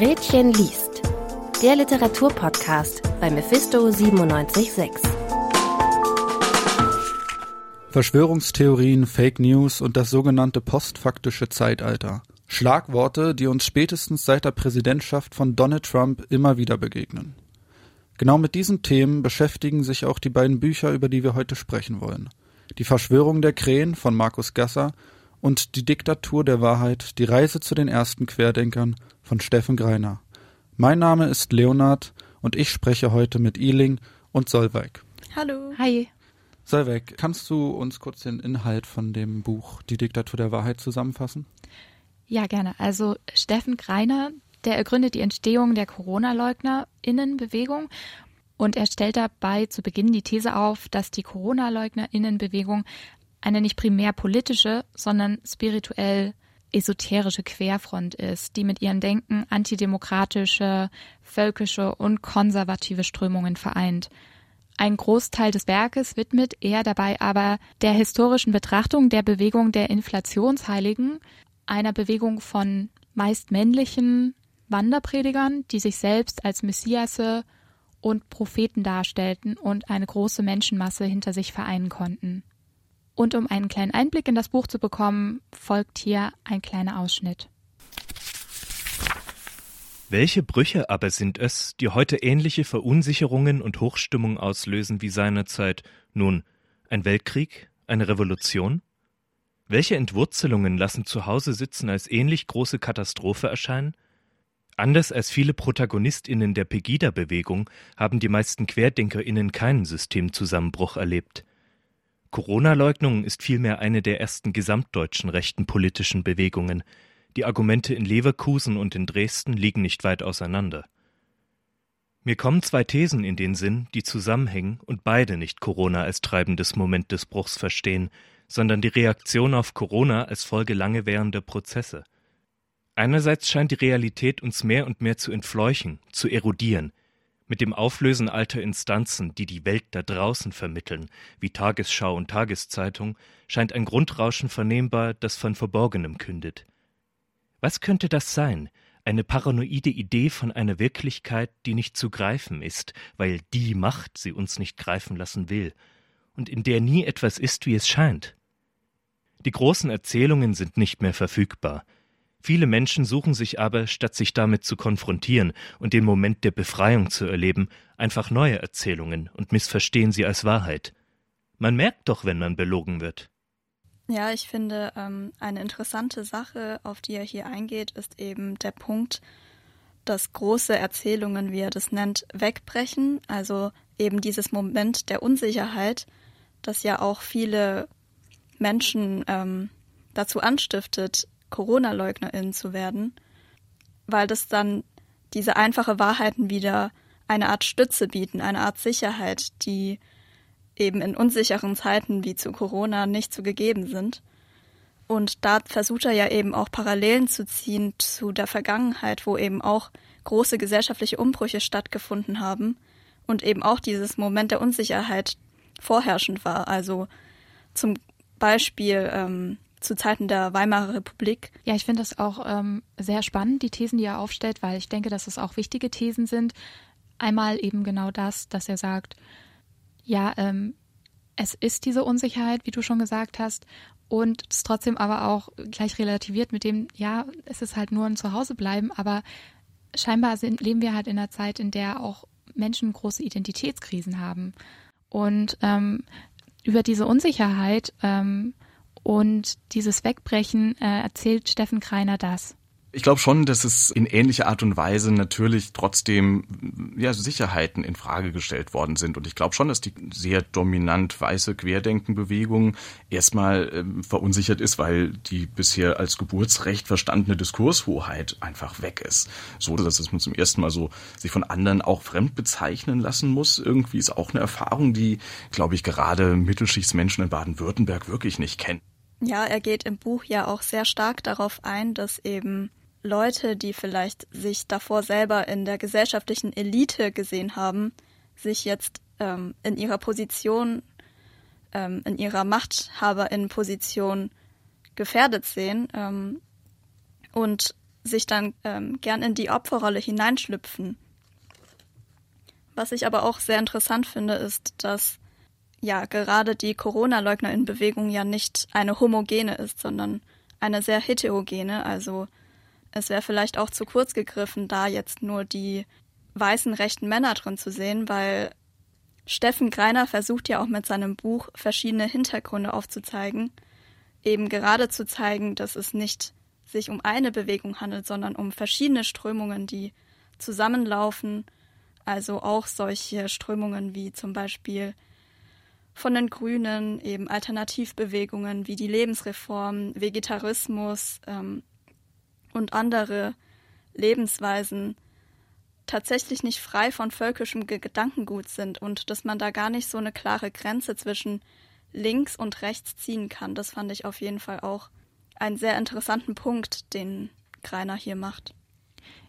Gretchen liest. Der Literaturpodcast bei Mephisto 976. Verschwörungstheorien, Fake News und das sogenannte postfaktische Zeitalter. Schlagworte, die uns spätestens seit der Präsidentschaft von Donald Trump immer wieder begegnen. Genau mit diesen Themen beschäftigen sich auch die beiden Bücher, über die wir heute sprechen wollen. Die Verschwörung der Krähen von Markus Gasser und Die Diktatur der Wahrheit, die Reise zu den ersten Querdenkern von Steffen Greiner. Mein Name ist Leonard und ich spreche heute mit Iling und Solveig. Hallo. Hi. Solveig, kannst du uns kurz den Inhalt von dem Buch Die Diktatur der Wahrheit zusammenfassen? Ja, gerne. Also Steffen Greiner, der ergründet die Entstehung der Corona-LeugnerInnenbewegung und er stellt dabei zu Beginn die These auf, dass die Corona-LeugnerInnenbewegung eine nicht primär politische, sondern spirituell esoterische Querfront ist, die mit ihren Denken antidemokratische, völkische und konservative Strömungen vereint. Ein Großteil des Werkes widmet er dabei aber der historischen Betrachtung der Bewegung der Inflationsheiligen, einer Bewegung von meist männlichen Wanderpredigern, die sich selbst als Messiasse und Propheten darstellten und eine große Menschenmasse hinter sich vereinen konnten. Und um einen kleinen Einblick in das Buch zu bekommen, folgt hier ein kleiner Ausschnitt. Welche Brüche aber sind es, die heute ähnliche Verunsicherungen und Hochstimmung auslösen wie seinerzeit, nun, ein Weltkrieg, eine Revolution? Welche Entwurzelungen lassen zu Hause sitzen als ähnlich große Katastrophe erscheinen? Anders als viele ProtagonistInnen der Pegida-Bewegung haben die meisten QuerdenkerInnen keinen Systemzusammenbruch erlebt. Corona-Leugnung ist vielmehr eine der ersten gesamtdeutschen rechten politischen Bewegungen. Die Argumente in Leverkusen und in Dresden liegen nicht weit auseinander. Mir kommen zwei Thesen in den Sinn, die zusammenhängen und beide nicht Corona als treibendes Moment des Bruchs verstehen, sondern die Reaktion auf Corona als Folge lange währender Prozesse. Einerseits scheint die Realität uns mehr und mehr zu entfleuchen, zu erodieren, mit dem Auflösen alter Instanzen, die die Welt da draußen vermitteln, wie Tagesschau und Tageszeitung, scheint ein Grundrauschen vernehmbar, das von Verborgenem kündet. Was könnte das sein? Eine paranoide Idee von einer Wirklichkeit, die nicht zu greifen ist, weil die Macht sie uns nicht greifen lassen will, und in der nie etwas ist, wie es scheint. Die großen Erzählungen sind nicht mehr verfügbar, Viele Menschen suchen sich aber, statt sich damit zu konfrontieren und den Moment der Befreiung zu erleben, einfach neue Erzählungen und missverstehen sie als Wahrheit. Man merkt doch, wenn man belogen wird. Ja, ich finde, ähm, eine interessante Sache, auf die er hier eingeht, ist eben der Punkt, dass große Erzählungen, wie er das nennt, wegbrechen. Also eben dieses Moment der Unsicherheit, das ja auch viele Menschen ähm, dazu anstiftet, Corona-LeugnerInnen zu werden, weil das dann diese einfache Wahrheiten wieder eine Art Stütze bieten, eine Art Sicherheit, die eben in unsicheren Zeiten wie zu Corona nicht so gegeben sind. Und da versucht er ja eben auch Parallelen zu ziehen zu der Vergangenheit, wo eben auch große gesellschaftliche Umbrüche stattgefunden haben und eben auch dieses Moment der Unsicherheit vorherrschend war. Also zum Beispiel ähm, zu Zeiten der Weimarer Republik. Ja, ich finde das auch ähm, sehr spannend, die Thesen, die er aufstellt, weil ich denke, dass es auch wichtige Thesen sind. Einmal eben genau das, dass er sagt, ja, ähm, es ist diese Unsicherheit, wie du schon gesagt hast, und es trotzdem aber auch gleich relativiert mit dem, ja, es ist halt nur ein Zuhausebleiben, aber scheinbar sind, leben wir halt in einer Zeit, in der auch Menschen große Identitätskrisen haben. Und ähm, über diese Unsicherheit ähm, und dieses Wegbrechen äh, erzählt Steffen Kreiner das. Ich glaube schon, dass es in ähnlicher Art und Weise natürlich trotzdem ja, Sicherheiten in Frage gestellt worden sind. Und ich glaube schon, dass die sehr dominant weiße Querdenkenbewegung erstmal ähm, verunsichert ist, weil die bisher als Geburtsrecht verstandene Diskurshoheit einfach weg ist. So, dass es man zum ersten Mal so sich von anderen auch fremd bezeichnen lassen muss. Irgendwie ist auch eine Erfahrung, die, glaube ich, gerade Mittelschichtsmenschen in Baden-Württemberg wirklich nicht kennen. Ja, er geht im Buch ja auch sehr stark darauf ein, dass eben Leute, die vielleicht sich davor selber in der gesellschaftlichen Elite gesehen haben, sich jetzt ähm, in ihrer Position, ähm, in ihrer Machthaberinnenposition gefährdet sehen ähm, und sich dann ähm, gern in die Opferrolle hineinschlüpfen. Was ich aber auch sehr interessant finde, ist, dass ja gerade die Corona-Leugner-in-Bewegung ja nicht eine homogene ist, sondern eine sehr heterogene. Also es wäre vielleicht auch zu kurz gegriffen, da jetzt nur die weißen rechten Männer drin zu sehen, weil Steffen Greiner versucht ja auch mit seinem Buch verschiedene Hintergründe aufzuzeigen, eben gerade zu zeigen, dass es nicht sich um eine Bewegung handelt, sondern um verschiedene Strömungen, die zusammenlaufen, also auch solche Strömungen wie zum Beispiel von den Grünen, eben Alternativbewegungen wie die Lebensreform, Vegetarismus ähm, und andere Lebensweisen tatsächlich nicht frei von völkischem Gedankengut sind und dass man da gar nicht so eine klare Grenze zwischen links und rechts ziehen kann. Das fand ich auf jeden Fall auch einen sehr interessanten Punkt, den Greiner hier macht.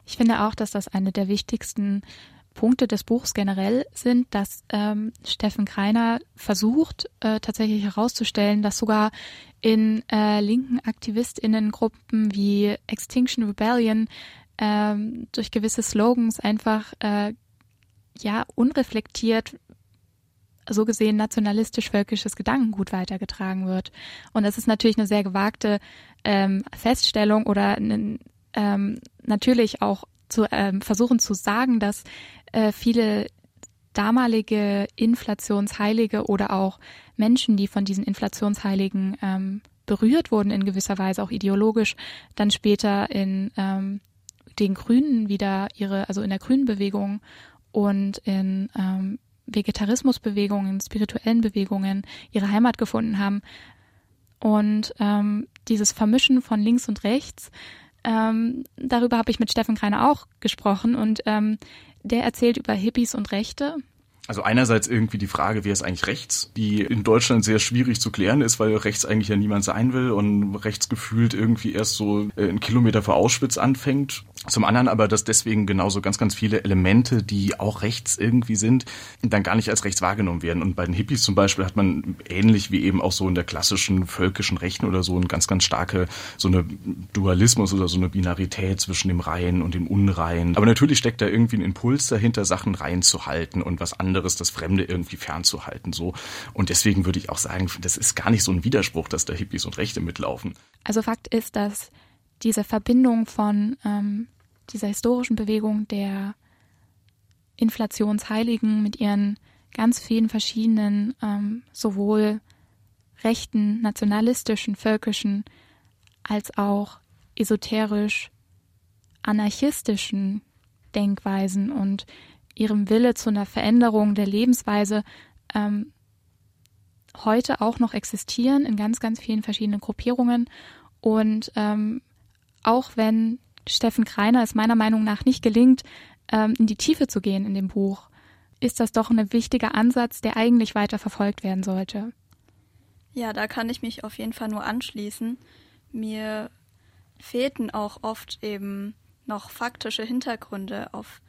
Ich finde auch, dass das eine der wichtigsten Punkte des Buchs generell sind, dass ähm, Steffen Kreiner versucht, äh, tatsächlich herauszustellen, dass sogar in äh, linken AktivistInnengruppen wie Extinction Rebellion ähm, durch gewisse Slogans einfach äh, ja unreflektiert so gesehen nationalistisch-völkisches Gedankengut weitergetragen wird. Und das ist natürlich eine sehr gewagte ähm, Feststellung oder ähm, natürlich auch zu ähm, versuchen zu sagen, dass äh, viele damalige Inflationsheilige oder auch Menschen, die von diesen Inflationsheiligen ähm, berührt wurden in gewisser Weise, auch ideologisch, dann später in ähm, den Grünen wieder ihre, also in der Grünen Bewegung und in ähm, Vegetarismusbewegungen, spirituellen Bewegungen ihre Heimat gefunden haben. Und ähm, dieses Vermischen von links und rechts, ähm, darüber habe ich mit Steffen Kreiner auch gesprochen und ähm, der erzählt über Hippies und Rechte also einerseits irgendwie die Frage, wer ist eigentlich rechts, die in Deutschland sehr schwierig zu klären ist, weil rechts eigentlich ja niemand sein will und rechts gefühlt irgendwie erst so äh, einen Kilometer vor Auschwitz anfängt. Zum anderen aber, dass deswegen genauso ganz, ganz viele Elemente, die auch rechts irgendwie sind, dann gar nicht als rechts wahrgenommen werden. Und bei den Hippies zum Beispiel hat man ähnlich wie eben auch so in der klassischen völkischen Rechten oder so eine ganz, ganz starke so eine Dualismus oder so eine Binarität zwischen dem Reinen und dem Unreinen. Aber natürlich steckt da irgendwie ein Impuls dahinter, Sachen reinzuhalten und was anderes anderes, das Fremde irgendwie fernzuhalten. So. Und deswegen würde ich auch sagen, das ist gar nicht so ein Widerspruch, dass da Hippies und Rechte mitlaufen. Also Fakt ist, dass diese Verbindung von ähm, dieser historischen Bewegung der Inflationsheiligen mit ihren ganz vielen verschiedenen, ähm, sowohl rechten, nationalistischen, völkischen, als auch esoterisch anarchistischen Denkweisen und ihrem Wille zu einer Veränderung der Lebensweise ähm, heute auch noch existieren in ganz, ganz vielen verschiedenen Gruppierungen. Und ähm, auch wenn Steffen Kreiner es meiner Meinung nach nicht gelingt, ähm, in die Tiefe zu gehen in dem Buch, ist das doch ein wichtiger Ansatz, der eigentlich weiter verfolgt werden sollte. Ja, da kann ich mich auf jeden Fall nur anschließen. Mir fehlten auch oft eben noch faktische Hintergründe auf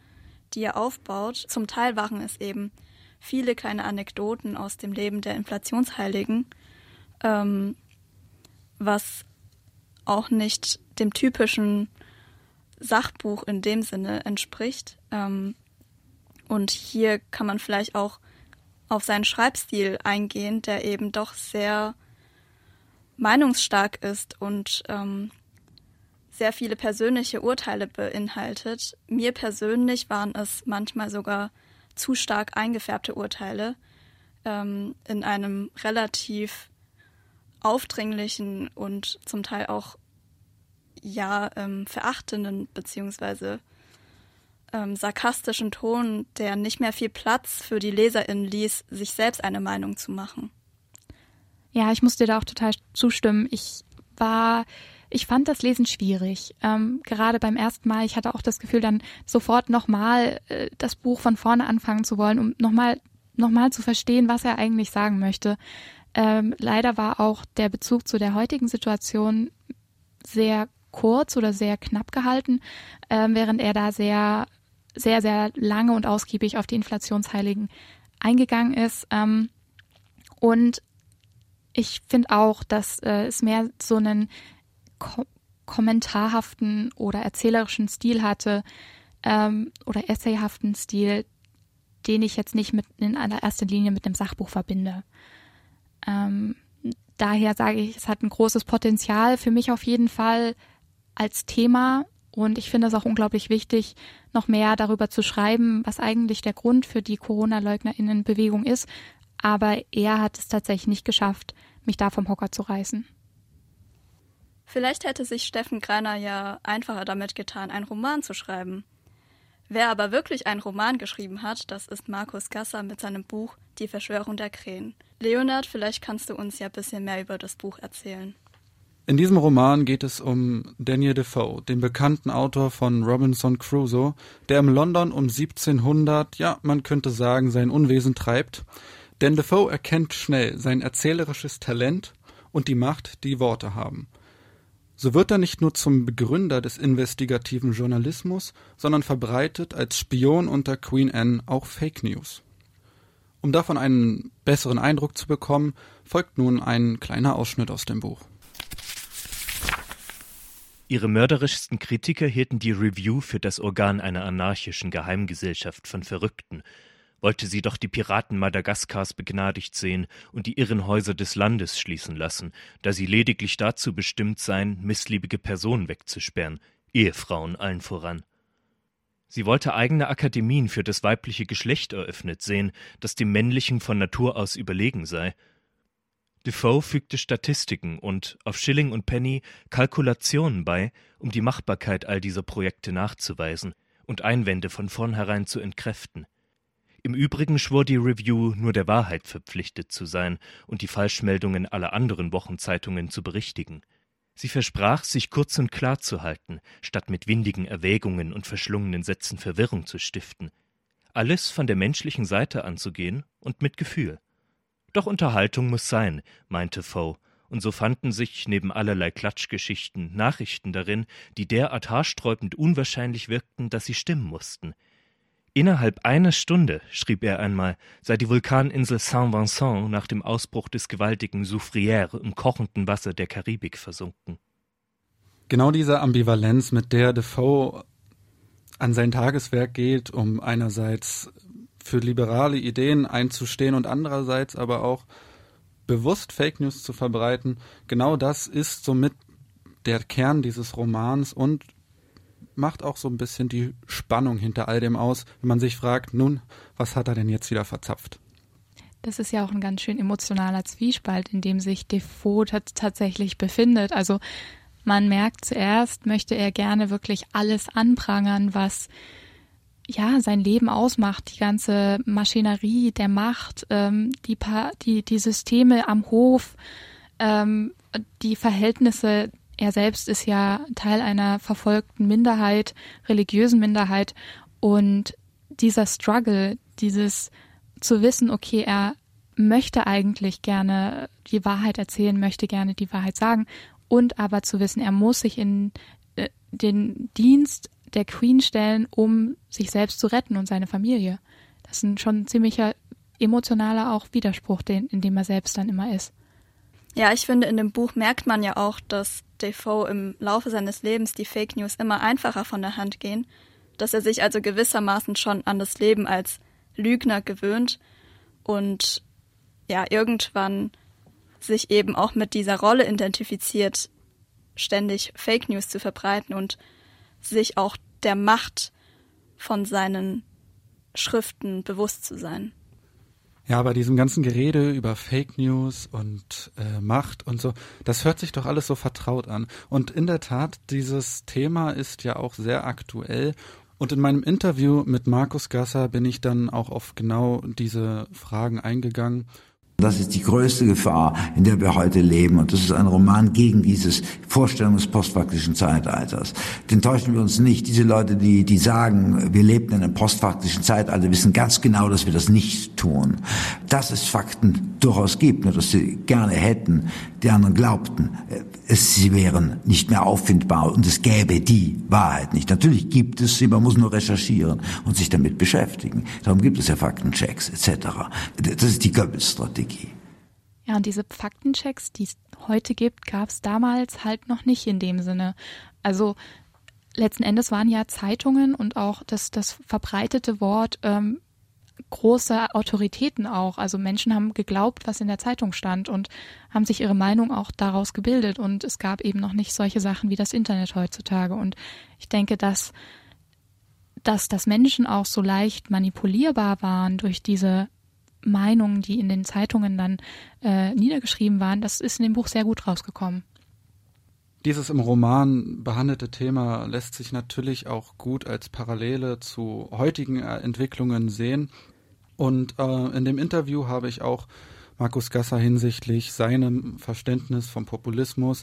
die er aufbaut. Zum Teil waren es eben viele kleine Anekdoten aus dem Leben der Inflationsheiligen, ähm, was auch nicht dem typischen Sachbuch in dem Sinne entspricht. Ähm, und hier kann man vielleicht auch auf seinen Schreibstil eingehen, der eben doch sehr meinungsstark ist und ähm, sehr viele persönliche Urteile beinhaltet. Mir persönlich waren es manchmal sogar zu stark eingefärbte Urteile ähm, in einem relativ aufdringlichen und zum Teil auch ja ähm, verachtenden beziehungsweise ähm, sarkastischen Ton, der nicht mehr viel Platz für die LeserInnen ließ, sich selbst eine Meinung zu machen. Ja, ich muss dir da auch total zustimmen. Ich war ich fand das Lesen schwierig. Ähm, gerade beim ersten Mal, ich hatte auch das Gefühl, dann sofort nochmal äh, das Buch von vorne anfangen zu wollen, um nochmal noch mal zu verstehen, was er eigentlich sagen möchte. Ähm, leider war auch der Bezug zu der heutigen Situation sehr kurz oder sehr knapp gehalten, äh, während er da sehr, sehr, sehr lange und ausgiebig auf die Inflationsheiligen eingegangen ist. Ähm, und ich finde auch, dass äh, es mehr so einen Ko kommentarhaften oder erzählerischen Stil hatte ähm, oder essayhaften Stil, den ich jetzt nicht mit in allererster Linie mit einem Sachbuch verbinde. Ähm, daher sage ich, es hat ein großes Potenzial für mich auf jeden Fall als Thema und ich finde es auch unglaublich wichtig, noch mehr darüber zu schreiben, was eigentlich der Grund für die Corona-LeugnerInnen-Bewegung ist. Aber er hat es tatsächlich nicht geschafft, mich da vom Hocker zu reißen. Vielleicht hätte sich Steffen Greiner ja einfacher damit getan, einen Roman zu schreiben. Wer aber wirklich einen Roman geschrieben hat, das ist Markus Gasser mit seinem Buch Die Verschwörung der Krähen. Leonard, vielleicht kannst du uns ja ein bisschen mehr über das Buch erzählen. In diesem Roman geht es um Daniel Defoe, den bekannten Autor von Robinson Crusoe, der im London um 1700, ja, man könnte sagen, sein Unwesen treibt. Denn Defoe erkennt schnell sein erzählerisches Talent und die Macht, die Worte haben. So wird er nicht nur zum Begründer des investigativen Journalismus, sondern verbreitet als Spion unter Queen Anne auch Fake News. Um davon einen besseren Eindruck zu bekommen, folgt nun ein kleiner Ausschnitt aus dem Buch. Ihre mörderischsten Kritiker hielten die Review für das Organ einer anarchischen Geheimgesellschaft von Verrückten. Wollte sie doch die Piraten Madagaskars begnadigt sehen und die Irrenhäuser des Landes schließen lassen, da sie lediglich dazu bestimmt seien, missliebige Personen wegzusperren, Ehefrauen allen voran. Sie wollte eigene Akademien für das weibliche Geschlecht eröffnet sehen, das dem männlichen von Natur aus überlegen sei, Defoe fügte Statistiken und, auf Schilling und Penny, Kalkulationen bei, um die Machbarkeit all dieser Projekte nachzuweisen und Einwände von vornherein zu entkräften. Im Übrigen schwor die Review nur der Wahrheit verpflichtet zu sein und die Falschmeldungen aller anderen Wochenzeitungen zu berichtigen. Sie versprach, sich kurz und klar zu halten, statt mit windigen Erwägungen und verschlungenen Sätzen Verwirrung zu stiften. Alles von der menschlichen Seite anzugehen und mit Gefühl. Doch Unterhaltung muss sein, meinte Foe, und so fanden sich neben allerlei Klatschgeschichten Nachrichten darin, die derart haarsträubend unwahrscheinlich wirkten, dass sie stimmen mussten. Innerhalb einer Stunde, schrieb er einmal, sei die Vulkaninsel Saint-Vincent nach dem Ausbruch des gewaltigen Soufrière im kochenden Wasser der Karibik versunken. Genau diese Ambivalenz, mit der Defoe an sein Tageswerk geht, um einerseits für liberale Ideen einzustehen und andererseits aber auch bewusst Fake News zu verbreiten. Genau das ist somit der Kern dieses Romans und macht auch so ein bisschen die Spannung hinter all dem aus, wenn man sich fragt, nun, was hat er denn jetzt wieder verzapft? Das ist ja auch ein ganz schön emotionaler Zwiespalt, in dem sich Defoe tatsächlich befindet. Also man merkt zuerst, möchte er gerne wirklich alles anprangern, was ja sein Leben ausmacht, die ganze Maschinerie der Macht, ähm, die, pa die, die Systeme am Hof, ähm, die Verhältnisse. Er selbst ist ja Teil einer verfolgten Minderheit, religiösen Minderheit und dieser Struggle, dieses zu wissen, okay, er möchte eigentlich gerne die Wahrheit erzählen, möchte gerne die Wahrheit sagen und aber zu wissen, er muss sich in äh, den Dienst der Queen stellen, um sich selbst zu retten und seine Familie. Das ist schon ein ziemlicher emotionaler auch Widerspruch, den, in dem er selbst dann immer ist. Ja, ich finde, in dem Buch merkt man ja auch, dass Defoe im Laufe seines Lebens die Fake News immer einfacher von der Hand gehen, dass er sich also gewissermaßen schon an das Leben als Lügner gewöhnt und ja, irgendwann sich eben auch mit dieser Rolle identifiziert, ständig Fake News zu verbreiten und sich auch der Macht von seinen Schriften bewusst zu sein. Ja, bei diesem ganzen Gerede über Fake News und äh, Macht und so, das hört sich doch alles so vertraut an. Und in der Tat, dieses Thema ist ja auch sehr aktuell. Und in meinem Interview mit Markus Gasser bin ich dann auch auf genau diese Fragen eingegangen das ist die größte Gefahr, in der wir heute leben. Und das ist ein Roman gegen dieses Vorstellung des postfaktischen Zeitalters. Den täuschen wir uns nicht. Diese Leute, die, die sagen, wir lebten in einem postfaktischen Zeitalter, wissen ganz genau, dass wir das nicht tun. Dass es Fakten durchaus gibt, nur dass sie gerne hätten, die anderen glaubten, es, sie wären nicht mehr auffindbar und es gäbe die Wahrheit nicht. Natürlich gibt es sie, man muss nur recherchieren und sich damit beschäftigen. Darum gibt es ja Faktenchecks etc. Das ist die Goebbels-Strategie. Ja, und diese Faktenchecks, die es heute gibt, gab es damals halt noch nicht in dem Sinne. Also letzten Endes waren ja Zeitungen und auch das, das verbreitete Wort ähm, große Autoritäten auch. Also Menschen haben geglaubt, was in der Zeitung stand und haben sich ihre Meinung auch daraus gebildet. Und es gab eben noch nicht solche Sachen wie das Internet heutzutage. Und ich denke, dass, dass, dass Menschen auch so leicht manipulierbar waren durch diese Meinungen, die in den Zeitungen dann äh, niedergeschrieben waren, das ist in dem Buch sehr gut rausgekommen. Dieses im Roman behandelte Thema lässt sich natürlich auch gut als Parallele zu heutigen äh, Entwicklungen sehen. Und äh, in dem Interview habe ich auch Markus Gasser hinsichtlich seinem Verständnis vom Populismus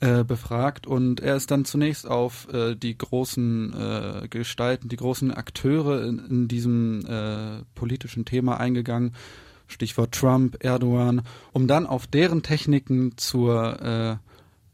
äh, befragt und er ist dann zunächst auf äh, die großen äh, Gestalten, die großen Akteure in, in diesem äh, politischen Thema eingegangen, Stichwort Trump, Erdogan, um dann auf deren Techniken zur äh,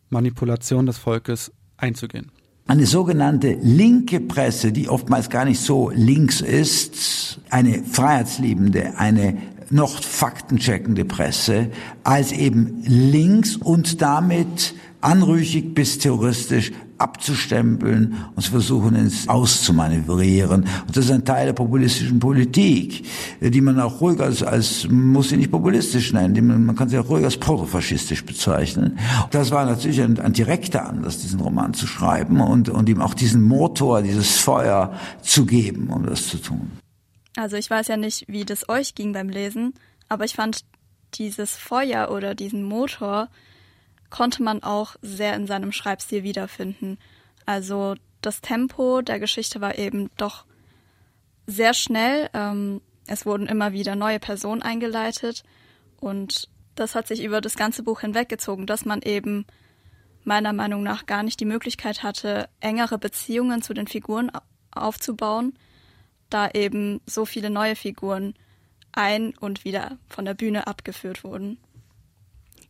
Manipulation des Volkes einzugehen. Eine sogenannte linke Presse, die oftmals gar nicht so links ist, eine freiheitsliebende, eine noch faktencheckende Presse, als eben links und damit anrüchig bis terroristisch abzustempeln und zu versuchen, ins Auszumanövrieren. Und das ist ein Teil der populistischen Politik, die man auch ruhig als, als muss sie nicht populistisch nennen, man, man kann sie auch ruhig als protofaschistisch bezeichnen. Das war natürlich ein, ein direkter Anlass, diesen Roman zu schreiben und, und ihm auch diesen Motor, dieses Feuer zu geben, um das zu tun. Also ich weiß ja nicht, wie das euch ging beim Lesen, aber ich fand dieses Feuer oder diesen Motor konnte man auch sehr in seinem Schreibstil wiederfinden. Also das Tempo der Geschichte war eben doch sehr schnell. Ähm, es wurden immer wieder neue Personen eingeleitet und das hat sich über das ganze Buch hinweggezogen, dass man eben meiner Meinung nach gar nicht die Möglichkeit hatte, engere Beziehungen zu den Figuren aufzubauen, da eben so viele neue Figuren ein und wieder von der Bühne abgeführt wurden.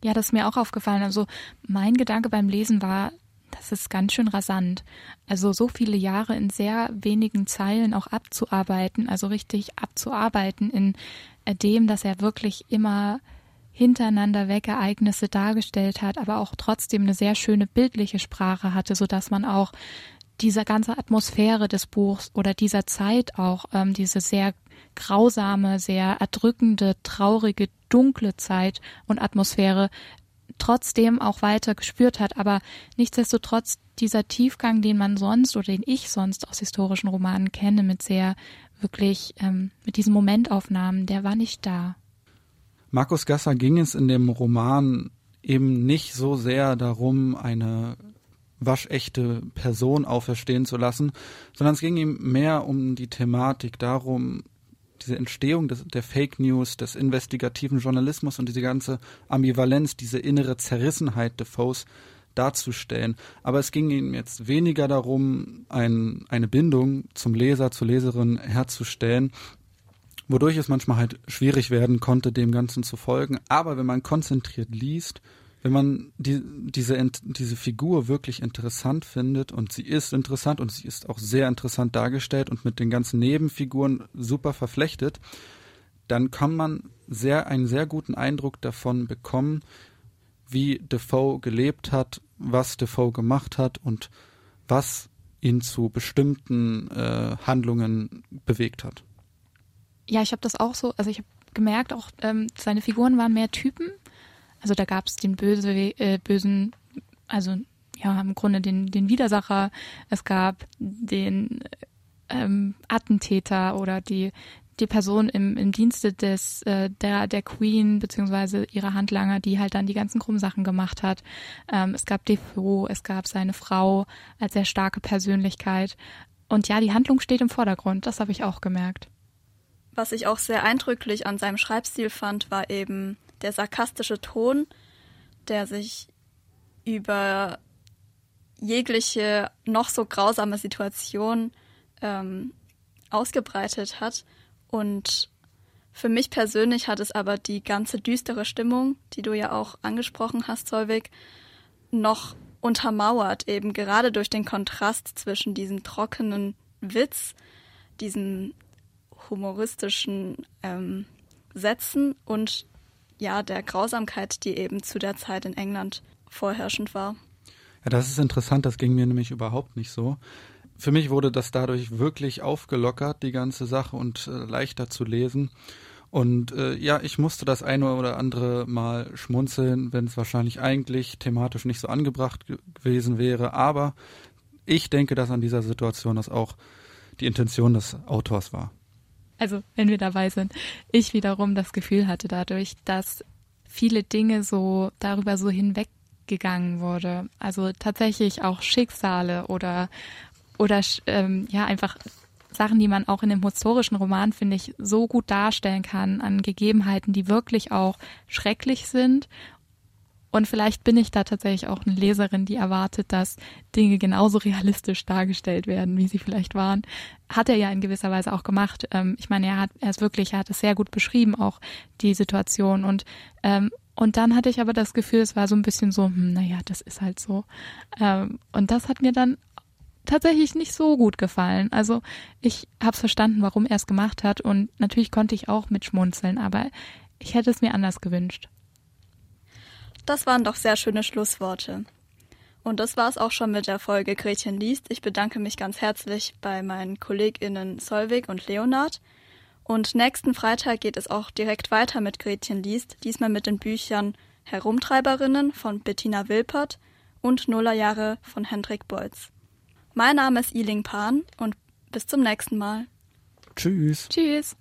Ja, das ist mir auch aufgefallen. Also mein Gedanke beim Lesen war, das ist ganz schön rasant. Also so viele Jahre in sehr wenigen Zeilen auch abzuarbeiten, also richtig abzuarbeiten in äh, dem, dass er wirklich immer hintereinander weg Ereignisse dargestellt hat, aber auch trotzdem eine sehr schöne bildliche Sprache hatte, so dass man auch diese ganze Atmosphäre des Buchs oder dieser Zeit auch, ähm, diese sehr grausame, sehr erdrückende, traurige, dunkle Zeit und Atmosphäre trotzdem auch weiter gespürt hat. Aber nichtsdestotrotz dieser Tiefgang, den man sonst oder den ich sonst aus historischen Romanen kenne, mit sehr wirklich, ähm, mit diesen Momentaufnahmen, der war nicht da. Markus Gasser ging es in dem Roman eben nicht so sehr darum, eine waschechte Person auferstehen zu lassen, sondern es ging ihm mehr um die Thematik darum, diese Entstehung des, der Fake News, des investigativen Journalismus und diese ganze Ambivalenz, diese innere Zerrissenheit Defoes darzustellen. Aber es ging ihm jetzt weniger darum, ein, eine Bindung zum Leser, zur Leserin herzustellen, wodurch es manchmal halt schwierig werden konnte, dem Ganzen zu folgen. Aber wenn man konzentriert liest, wenn man die, diese, diese Figur wirklich interessant findet und sie ist interessant und sie ist auch sehr interessant dargestellt und mit den ganzen Nebenfiguren super verflechtet, dann kann man sehr einen sehr guten Eindruck davon bekommen, wie Defoe gelebt hat, was Defoe gemacht hat und was ihn zu bestimmten äh, Handlungen bewegt hat. Ja, ich habe das auch so, also ich habe gemerkt, auch ähm, seine Figuren waren mehr Typen also da gab es den böse, äh, bösen, also ja, im Grunde den, den Widersacher, es gab den ähm, Attentäter oder die, die Person im, im Dienste des äh, der der Queen beziehungsweise ihrer Handlanger, die halt dann die ganzen krummen Sachen gemacht hat. Ähm, es gab Defoe, es gab seine Frau als sehr starke Persönlichkeit. Und ja, die Handlung steht im Vordergrund, das habe ich auch gemerkt. Was ich auch sehr eindrücklich an seinem Schreibstil fand, war eben der sarkastische Ton, der sich über jegliche noch so grausame Situation ähm, ausgebreitet hat. Und für mich persönlich hat es aber die ganze düstere Stimmung, die du ja auch angesprochen hast, Solvig, noch untermauert, eben gerade durch den Kontrast zwischen diesem trockenen Witz, diesen humoristischen ähm, Sätzen und ja, der Grausamkeit, die eben zu der Zeit in England vorherrschend war. Ja, das ist interessant, das ging mir nämlich überhaupt nicht so. Für mich wurde das dadurch wirklich aufgelockert, die ganze Sache und äh, leichter zu lesen. Und äh, ja, ich musste das eine oder andere Mal schmunzeln, wenn es wahrscheinlich eigentlich thematisch nicht so angebracht gewesen wäre. Aber ich denke, dass an dieser Situation das auch die Intention des Autors war. Also, wenn wir dabei sind, ich wiederum das Gefühl hatte dadurch, dass viele Dinge so darüber so hinweggegangen wurde. Also tatsächlich auch Schicksale oder oder ähm, ja einfach Sachen, die man auch in dem historischen Roman, finde ich, so gut darstellen kann, an Gegebenheiten, die wirklich auch schrecklich sind. Und vielleicht bin ich da tatsächlich auch eine Leserin, die erwartet, dass Dinge genauso realistisch dargestellt werden, wie sie vielleicht waren. Hat er ja in gewisser Weise auch gemacht. Ähm, ich meine, er hat, er ist wirklich, er hat es sehr gut beschrieben, auch die Situation. Und, ähm, und dann hatte ich aber das Gefühl, es war so ein bisschen so, hm, naja, das ist halt so. Ähm, und das hat mir dann tatsächlich nicht so gut gefallen. Also ich habe verstanden, warum er es gemacht hat und natürlich konnte ich auch mitschmunzeln, aber ich hätte es mir anders gewünscht. Das waren doch sehr schöne Schlussworte. Und das war es auch schon mit der Folge Gretchen liest. Ich bedanke mich ganz herzlich bei meinen KollegInnen Solvig und Leonard. Und nächsten Freitag geht es auch direkt weiter mit Gretchen liest, diesmal mit den Büchern Herumtreiberinnen von Bettina Wilpert und Nullerjahre von Hendrik Beutz. Mein Name ist Iling Pan und bis zum nächsten Mal. Tschüss. Tschüss.